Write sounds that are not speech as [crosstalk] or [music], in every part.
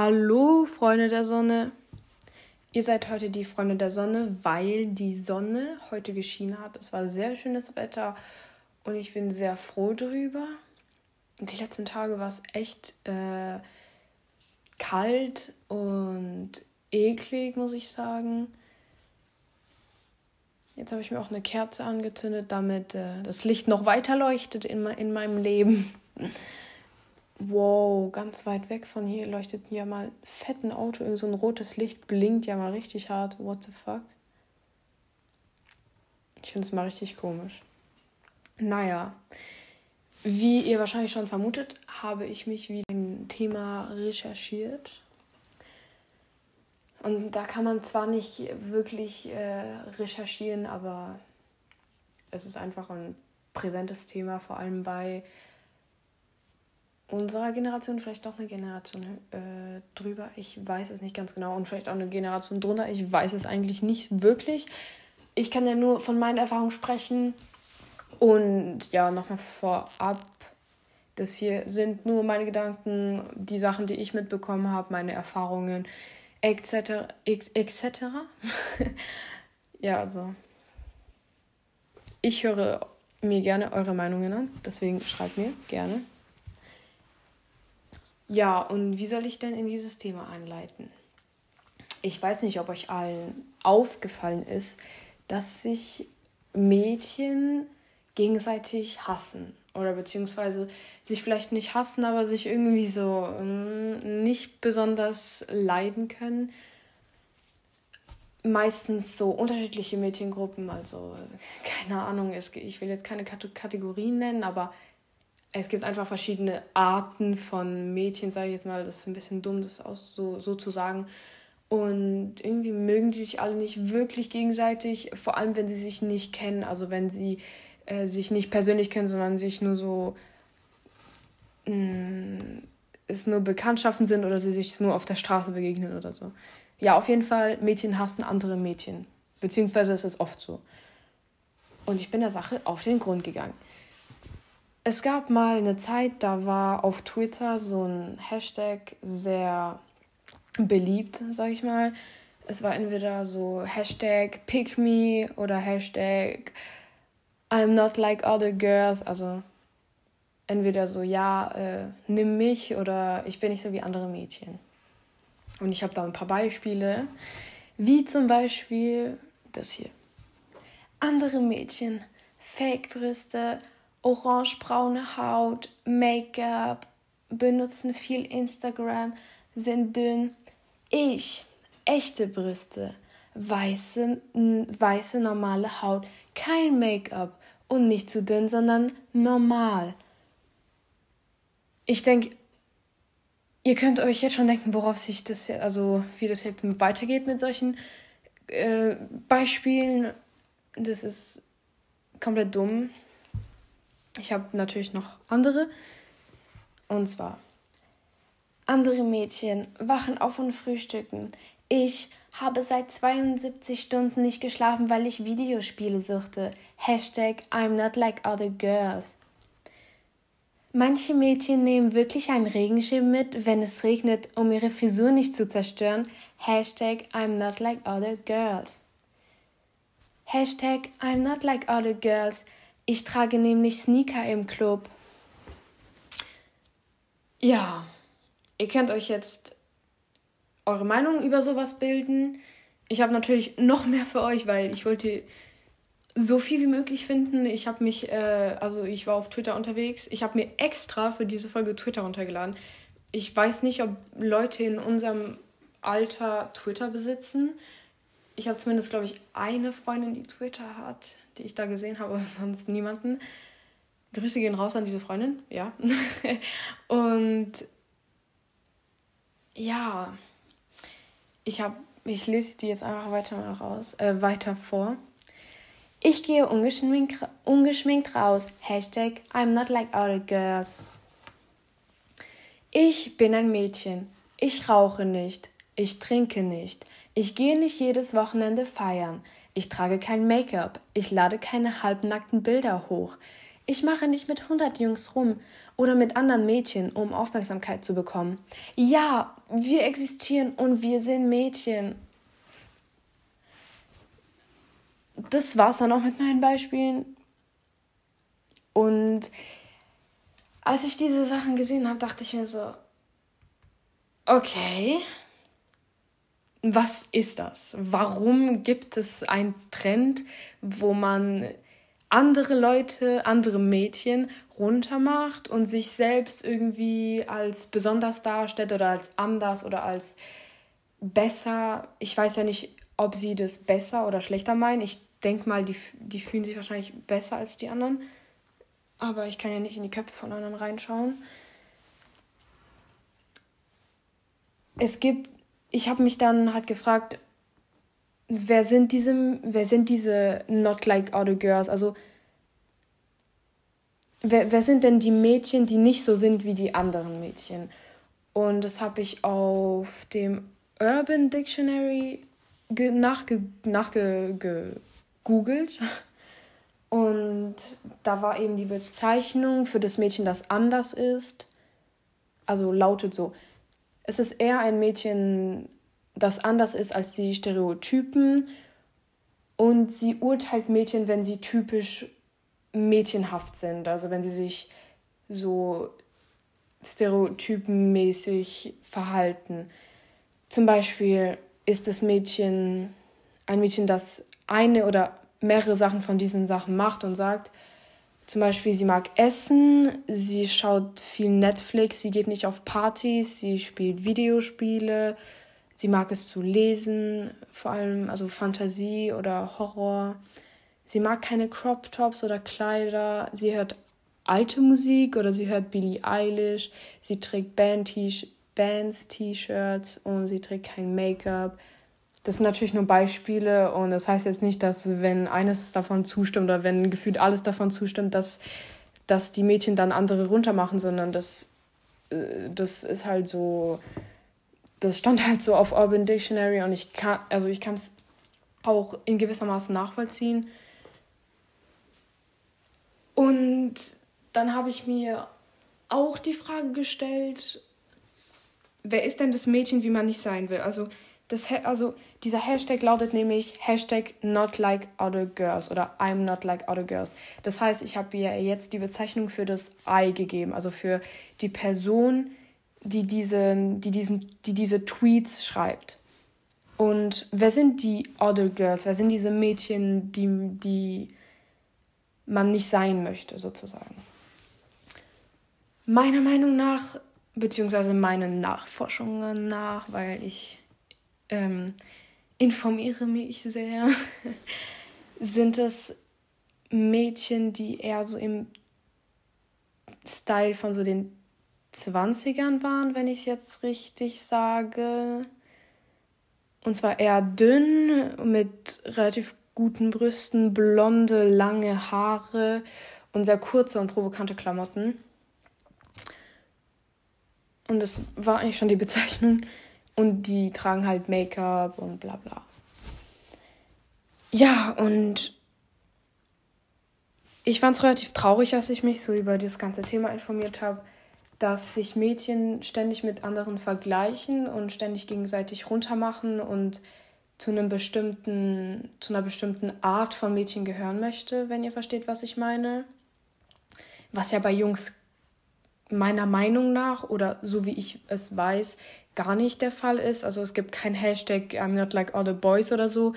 Hallo, Freunde der Sonne. Ihr seid heute die Freunde der Sonne, weil die Sonne heute geschienen hat. Es war sehr schönes Wetter und ich bin sehr froh drüber. Die letzten Tage war es echt äh, kalt und eklig, muss ich sagen. Jetzt habe ich mir auch eine Kerze angezündet, damit äh, das Licht noch weiter leuchtet in, in meinem Leben. Wow, ganz weit weg von hier leuchtet ja mal fett ein Auto. Irgend so ein rotes Licht blinkt ja mal richtig hart. What the fuck? Ich finde es mal richtig komisch. Naja, wie ihr wahrscheinlich schon vermutet, habe ich mich wie ein Thema recherchiert. Und da kann man zwar nicht wirklich äh, recherchieren, aber es ist einfach ein präsentes Thema, vor allem bei unserer Generation, vielleicht noch eine Generation äh, drüber. Ich weiß es nicht ganz genau und vielleicht auch eine Generation drunter. Ich weiß es eigentlich nicht wirklich. Ich kann ja nur von meinen Erfahrungen sprechen. Und ja, nochmal vorab. Das hier sind nur meine Gedanken, die Sachen, die ich mitbekommen habe, meine Erfahrungen etc. etc. [laughs] ja, also ich höre mir gerne eure Meinungen an, deswegen schreibt mir gerne. Ja, und wie soll ich denn in dieses Thema einleiten? Ich weiß nicht, ob euch allen aufgefallen ist, dass sich Mädchen gegenseitig hassen oder beziehungsweise sich vielleicht nicht hassen, aber sich irgendwie so mm, nicht besonders leiden können. Meistens so unterschiedliche Mädchengruppen, also [laughs] keine Ahnung, ich will jetzt keine Kategorien nennen, aber es gibt einfach verschiedene Arten von Mädchen, sage ich jetzt mal, das ist ein bisschen dumm, das aus so, so zu sagen. Und irgendwie mögen die sich alle nicht wirklich gegenseitig, vor allem wenn sie sich nicht kennen, also wenn sie äh, sich nicht persönlich kennen, sondern sich nur so mh, mm, es nur Bekanntschaften sind oder sie sich nur auf der Straße begegnen oder so. Ja, auf jeden Fall, Mädchen hassen andere Mädchen. Beziehungsweise ist es oft so. Und ich bin der Sache auf den Grund gegangen. Es gab mal eine Zeit, da war auf Twitter so ein Hashtag sehr beliebt, sag ich mal. Es war entweder so Hashtag Pick Me oder Hashtag I'm not like other girls, also entweder so, ja, äh, nimm mich oder ich bin nicht so wie andere Mädchen. Und ich habe da ein paar Beispiele, wie zum Beispiel das hier. Andere Mädchen, Fake-Brüste, orangebraune Haut, Make-up, benutzen viel Instagram, sind dünn. Ich, echte Brüste, weiße, weiße normale Haut, kein Make-up und nicht zu dünn, sondern normal. Ich denke, ihr könnt euch jetzt schon denken, worauf sich das, also wie das jetzt weitergeht mit solchen äh, Beispielen. Das ist komplett dumm. Ich habe natürlich noch andere. Und zwar, andere Mädchen wachen auf und frühstücken. Ich habe seit 72 Stunden nicht geschlafen, weil ich Videospiele suchte. Hashtag I'm not like other girls. Manche Mädchen nehmen wirklich einen Regenschirm mit, wenn es regnet, um ihre Frisur nicht zu zerstören. Hashtag I'm not like other girls. Hashtag I'm not like other girls. Ich trage nämlich Sneaker im Club. Ja, ihr könnt euch jetzt eure Meinung über sowas bilden. Ich habe natürlich noch mehr für euch, weil ich wollte so viel wie möglich finden. Ich habe mich, äh, also ich war auf Twitter unterwegs. Ich habe mir extra für diese Folge Twitter runtergeladen. Ich weiß nicht, ob Leute in unserem Alter Twitter besitzen. Ich habe zumindest, glaube ich, eine Freundin, die Twitter hat, die ich da gesehen habe, [laughs] sonst niemanden. Grüße gehen raus an diese Freundin, ja. [laughs] Und ja, ich habe, ich lese die jetzt einfach weiter mal raus, äh, weiter vor. Ich gehe ungeschminkt, ungeschminkt raus. Hashtag I'm not like other girls. Ich bin ein Mädchen. Ich rauche nicht. Ich trinke nicht. Ich gehe nicht jedes Wochenende feiern. Ich trage kein Make-up. Ich lade keine halbnackten Bilder hoch. Ich mache nicht mit 100 Jungs rum oder mit anderen Mädchen, um Aufmerksamkeit zu bekommen. Ja, wir existieren und wir sind Mädchen. Das war's dann auch mit meinen Beispielen. Und als ich diese Sachen gesehen habe, dachte ich mir so, okay, was ist das? Warum gibt es einen Trend, wo man andere Leute, andere Mädchen runtermacht und sich selbst irgendwie als besonders darstellt oder als anders oder als besser? Ich weiß ja nicht, ob sie das besser oder schlechter meinen. Ich denke mal, die, die fühlen sich wahrscheinlich besser als die anderen. Aber ich kann ja nicht in die Köpfe von anderen reinschauen. Es gibt, ich habe mich dann halt gefragt, wer sind diese, wer sind diese Not Like Other Girls? Also, wer, wer sind denn die Mädchen, die nicht so sind wie die anderen Mädchen? Und das habe ich auf dem Urban Dictionary nachge, nachgegoogelt. Und da war eben die Bezeichnung für das Mädchen, das anders ist. Also lautet so. Es ist eher ein Mädchen, das anders ist als die Stereotypen. Und sie urteilt Mädchen, wenn sie typisch mädchenhaft sind. Also wenn sie sich so stereotypenmäßig verhalten. Zum Beispiel ist das Mädchen ein Mädchen, das eine oder mehrere Sachen von diesen Sachen macht und sagt, zum Beispiel, sie mag essen, sie schaut viel Netflix, sie geht nicht auf Partys, sie spielt Videospiele, sie mag es zu lesen, vor allem also Fantasie oder Horror. Sie mag keine Crop Tops oder Kleider, sie hört alte Musik oder sie hört Billie Eilish, sie trägt Bands-T-Shirts und sie trägt kein Make-up. Das sind natürlich nur Beispiele und das heißt jetzt nicht, dass wenn eines davon zustimmt oder wenn gefühlt alles davon zustimmt, dass, dass die Mädchen dann andere runtermachen, sondern das, äh, das ist halt so, das stand halt so auf Urban Dictionary und ich kann, also es auch in gewissermaßen nachvollziehen. Und dann habe ich mir auch die Frage gestellt, wer ist denn das Mädchen, wie man nicht sein will? Also das, also dieser Hashtag lautet nämlich Hashtag not like other girls oder I'm not like other girls. Das heißt, ich habe ihr jetzt die Bezeichnung für das I gegeben, also für die Person, die, diese, die, diesen, die diese Tweets schreibt. Und wer sind die other girls? Wer sind diese Mädchen, die, die man nicht sein möchte, sozusagen? Meiner Meinung nach, beziehungsweise meinen Nachforschungen nach, weil ich ähm, informiere mich sehr, [laughs] sind es Mädchen, die eher so im Style von so den 20ern waren, wenn ich es jetzt richtig sage. Und zwar eher dünn, mit relativ guten Brüsten, blonde, lange Haare und sehr kurze und provokante Klamotten. Und das war eigentlich schon die Bezeichnung. Und die tragen halt Make-up und bla bla. Ja, und ich fand es relativ traurig, als ich mich so über das ganze Thema informiert habe, dass sich Mädchen ständig mit anderen vergleichen und ständig gegenseitig runtermachen und zu einem bestimmten, zu einer bestimmten Art von Mädchen gehören möchte, wenn ihr versteht, was ich meine. Was ja bei Jungs meiner Meinung nach oder so wie ich es weiß, gar nicht der Fall ist. Also es gibt kein Hashtag I'm not like other boys oder so.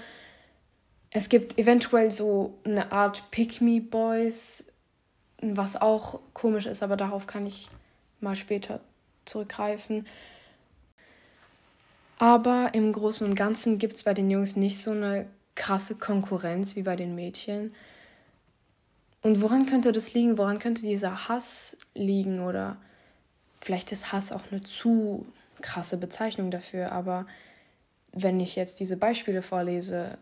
Es gibt eventuell so eine Art Pick Me Boys, was auch komisch ist, aber darauf kann ich mal später zurückgreifen. Aber im Großen und Ganzen gibt es bei den Jungs nicht so eine krasse Konkurrenz wie bei den Mädchen. Und woran könnte das liegen? Woran könnte dieser Hass liegen? Oder vielleicht ist Hass auch eine zu krasse Bezeichnung dafür, aber wenn ich jetzt diese Beispiele vorlese,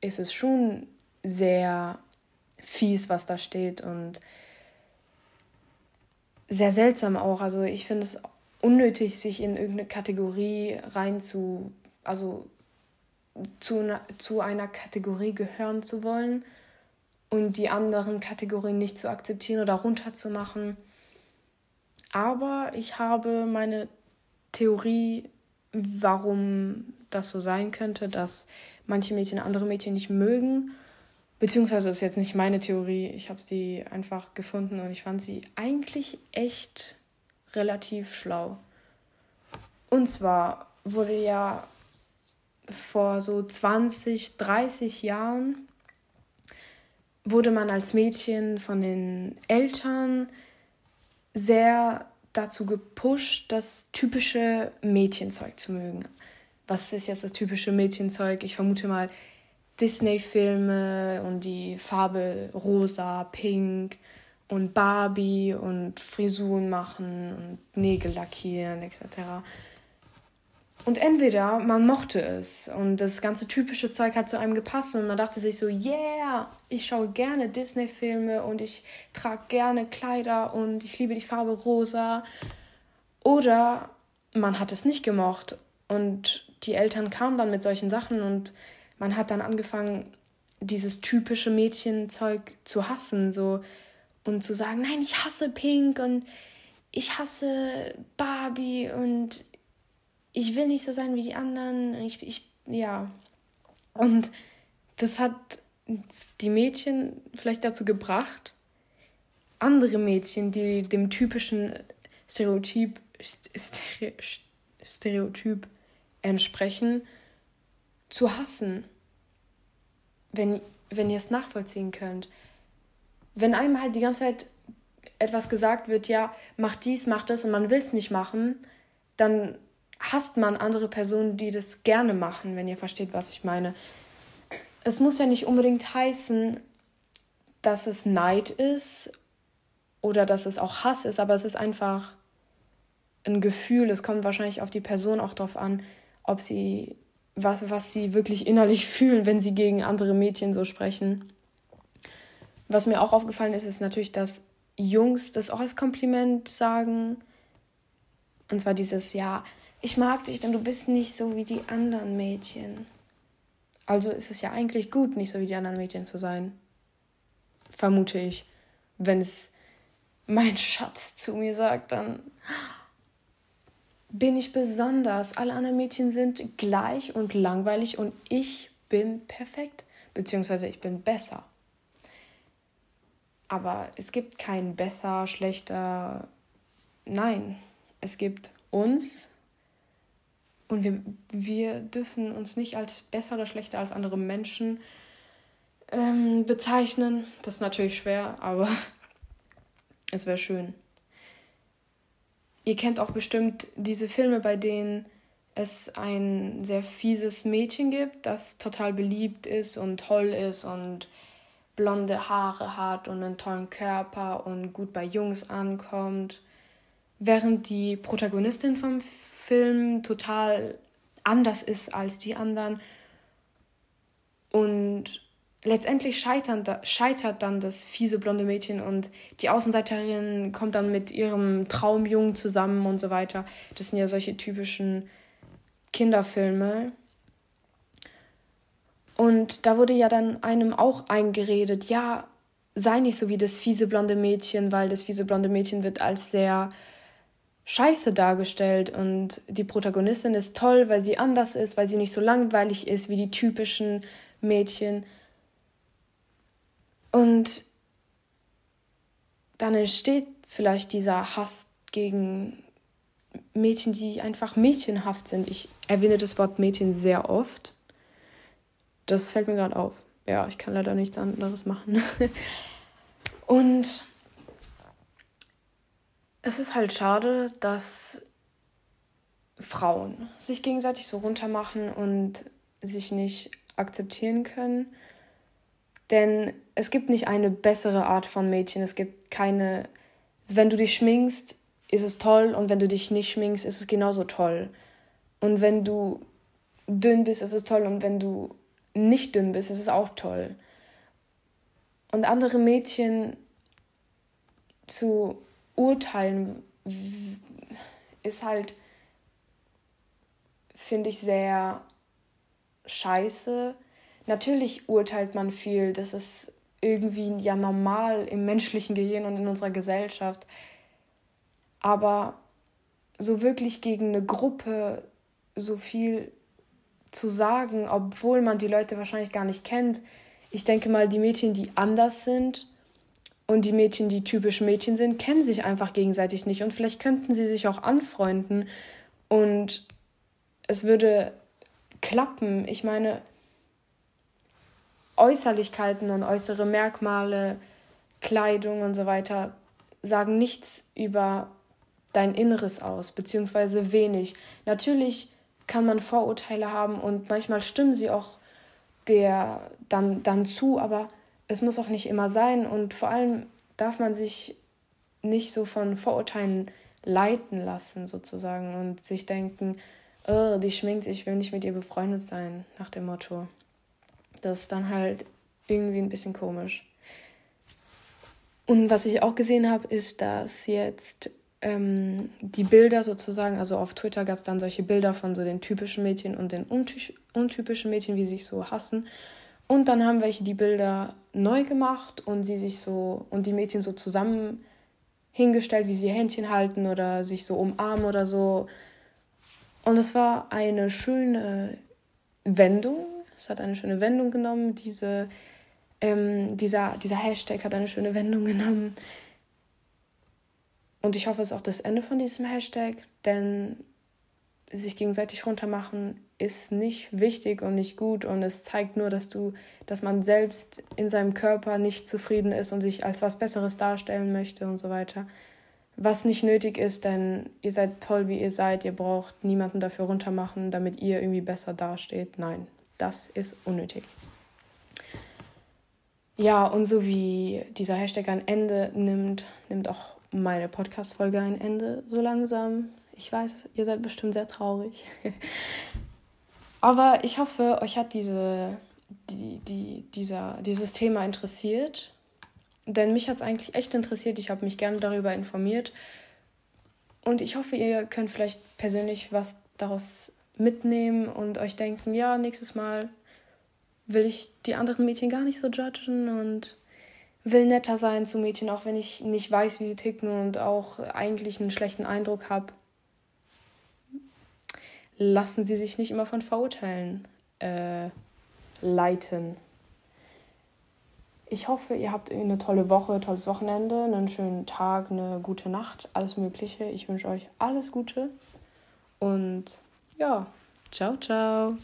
ist es schon sehr fies, was da steht und sehr seltsam auch. Also ich finde es unnötig, sich in irgendeine Kategorie rein zu, also zu, zu einer Kategorie gehören zu wollen und die anderen Kategorien nicht zu akzeptieren oder runterzumachen. Aber ich habe meine Theorie, warum das so sein könnte, dass manche Mädchen andere Mädchen nicht mögen. Beziehungsweise ist jetzt nicht meine Theorie, ich habe sie einfach gefunden und ich fand sie eigentlich echt relativ schlau. Und zwar wurde ja vor so 20, 30 Jahren wurde man als Mädchen von den Eltern sehr dazu gepusht, das typische Mädchenzeug zu mögen. Was ist jetzt das typische Mädchenzeug? Ich vermute mal Disney-Filme und die Farbe rosa, pink und Barbie und Frisuren machen und Nägel lackieren etc. Und entweder man mochte es und das ganze typische Zeug hat zu einem gepasst und man dachte sich so, yeah, ich schaue gerne Disney-Filme und ich trage gerne Kleider und ich liebe die Farbe rosa. Oder man hat es nicht gemocht und die Eltern kamen dann mit solchen Sachen und man hat dann angefangen, dieses typische Mädchenzeug zu hassen, so und zu sagen, nein, ich hasse Pink und ich hasse Barbie und ich will nicht so sein wie die anderen. Ich, ich, ja. Und das hat die Mädchen vielleicht dazu gebracht, andere Mädchen, die dem typischen Stereotyp, Stereotyp entsprechen, zu hassen. Wenn, wenn ihr es nachvollziehen könnt. Wenn einem halt die ganze Zeit etwas gesagt wird, ja, mach dies, mach das und man will es nicht machen, dann hasst man andere Personen, die das gerne machen, wenn ihr versteht, was ich meine. Es muss ja nicht unbedingt heißen, dass es Neid ist oder dass es auch Hass ist, aber es ist einfach ein Gefühl. Es kommt wahrscheinlich auf die Person auch drauf an, ob sie was, was sie wirklich innerlich [laughs] fühlen, wenn sie gegen andere Mädchen so sprechen. Was mir auch aufgefallen ist, ist natürlich, dass Jungs das auch als Kompliment sagen. Und zwar dieses, ja, ich mag dich, denn du bist nicht so wie die anderen Mädchen. Also ist es ja eigentlich gut, nicht so wie die anderen Mädchen zu sein. Vermute ich. Wenn es mein Schatz zu mir sagt, dann bin ich besonders. Alle anderen Mädchen sind gleich und langweilig und ich bin perfekt. Beziehungsweise ich bin besser. Aber es gibt kein besser, schlechter. Nein, es gibt uns und wir, wir dürfen uns nicht als besser oder schlechter als andere Menschen ähm, bezeichnen. Das ist natürlich schwer, aber [laughs] es wäre schön. Ihr kennt auch bestimmt diese Filme, bei denen es ein sehr fieses Mädchen gibt, das total beliebt ist und toll ist und blonde Haare hat und einen tollen Körper und gut bei Jungs ankommt. Während die Protagonistin vom Film total anders ist als die anderen. Und letztendlich scheitern, scheitert dann das fiese blonde Mädchen und die Außenseiterin kommt dann mit ihrem Traumjungen zusammen und so weiter. Das sind ja solche typischen Kinderfilme. Und da wurde ja dann einem auch eingeredet, ja, sei nicht so wie das fiese blonde Mädchen, weil das fiese blonde Mädchen wird als sehr scheiße dargestellt und die Protagonistin ist toll, weil sie anders ist, weil sie nicht so langweilig ist wie die typischen Mädchen. Und dann entsteht vielleicht dieser Hass gegen Mädchen, die einfach mädchenhaft sind. Ich erwähne das Wort Mädchen sehr oft. Das fällt mir gerade auf. Ja, ich kann leider nichts anderes machen. [laughs] Und es ist halt schade, dass Frauen sich gegenseitig so runtermachen und sich nicht akzeptieren können. Denn es gibt nicht eine bessere Art von Mädchen. Es gibt keine. Wenn du dich schminkst, ist es toll. Und wenn du dich nicht schminkst, ist es genauso toll. Und wenn du dünn bist, ist es toll. Und wenn du nicht dünn bist, ist es auch toll. Und andere Mädchen zu urteilen ist halt, finde ich, sehr scheiße. Natürlich urteilt man viel, das ist irgendwie ja normal im menschlichen Gehirn und in unserer Gesellschaft. Aber so wirklich gegen eine Gruppe so viel zu sagen, obwohl man die Leute wahrscheinlich gar nicht kennt. Ich denke mal, die Mädchen, die anders sind und die Mädchen, die typisch Mädchen sind, kennen sich einfach gegenseitig nicht und vielleicht könnten sie sich auch anfreunden und es würde klappen. Ich meine, Äußerlichkeiten und äußere Merkmale, Kleidung und so weiter sagen nichts über dein Inneres aus, beziehungsweise wenig. Natürlich kann man Vorurteile haben und manchmal stimmen sie auch der dann, dann zu, aber es muss auch nicht immer sein und vor allem darf man sich nicht so von Vorurteilen leiten lassen sozusagen und sich denken, oh, die schminkt sich, ich will nicht mit ihr befreundet sein, nach dem Motto. Das ist dann halt irgendwie ein bisschen komisch. Und was ich auch gesehen habe, ist, dass jetzt ähm, die Bilder sozusagen, also auf Twitter gab es dann solche Bilder von so den typischen Mädchen und den untypischen Mädchen, wie sie sich so hassen. Und dann haben welche die Bilder neu gemacht und sie sich so und die Mädchen so zusammen hingestellt, wie sie Händchen halten oder sich so umarmen oder so. Und es war eine schöne Wendung. Es hat eine schöne Wendung genommen. Diese, ähm, dieser, dieser Hashtag hat eine schöne Wendung genommen. Und ich hoffe, es ist auch das Ende von diesem Hashtag, denn sich gegenseitig runtermachen ist nicht wichtig und nicht gut und es zeigt nur, dass du, dass man selbst in seinem Körper nicht zufrieden ist und sich als was Besseres darstellen möchte und so weiter. Was nicht nötig ist, denn ihr seid toll, wie ihr seid. Ihr braucht niemanden dafür runtermachen, damit ihr irgendwie besser dasteht. Nein, das ist unnötig. Ja, und so wie dieser Hashtag ein Ende nimmt, nimmt auch meine Podcast-Folge ein Ende so langsam. Ich weiß, ihr seid bestimmt sehr traurig. [laughs] Aber ich hoffe, euch hat diese, die, die, dieser, dieses Thema interessiert. Denn mich hat es eigentlich echt interessiert. Ich habe mich gerne darüber informiert. Und ich hoffe, ihr könnt vielleicht persönlich was daraus mitnehmen und euch denken, ja, nächstes Mal will ich die anderen Mädchen gar nicht so judgen und will netter sein zu Mädchen, auch wenn ich nicht weiß, wie sie ticken und auch eigentlich einen schlechten Eindruck habe. Lassen Sie sich nicht immer von Vorurteilen äh, leiten. Ich hoffe, ihr habt eine tolle Woche, tolles Wochenende, einen schönen Tag, eine gute Nacht, alles Mögliche. Ich wünsche euch alles Gute und ja, ciao, ciao.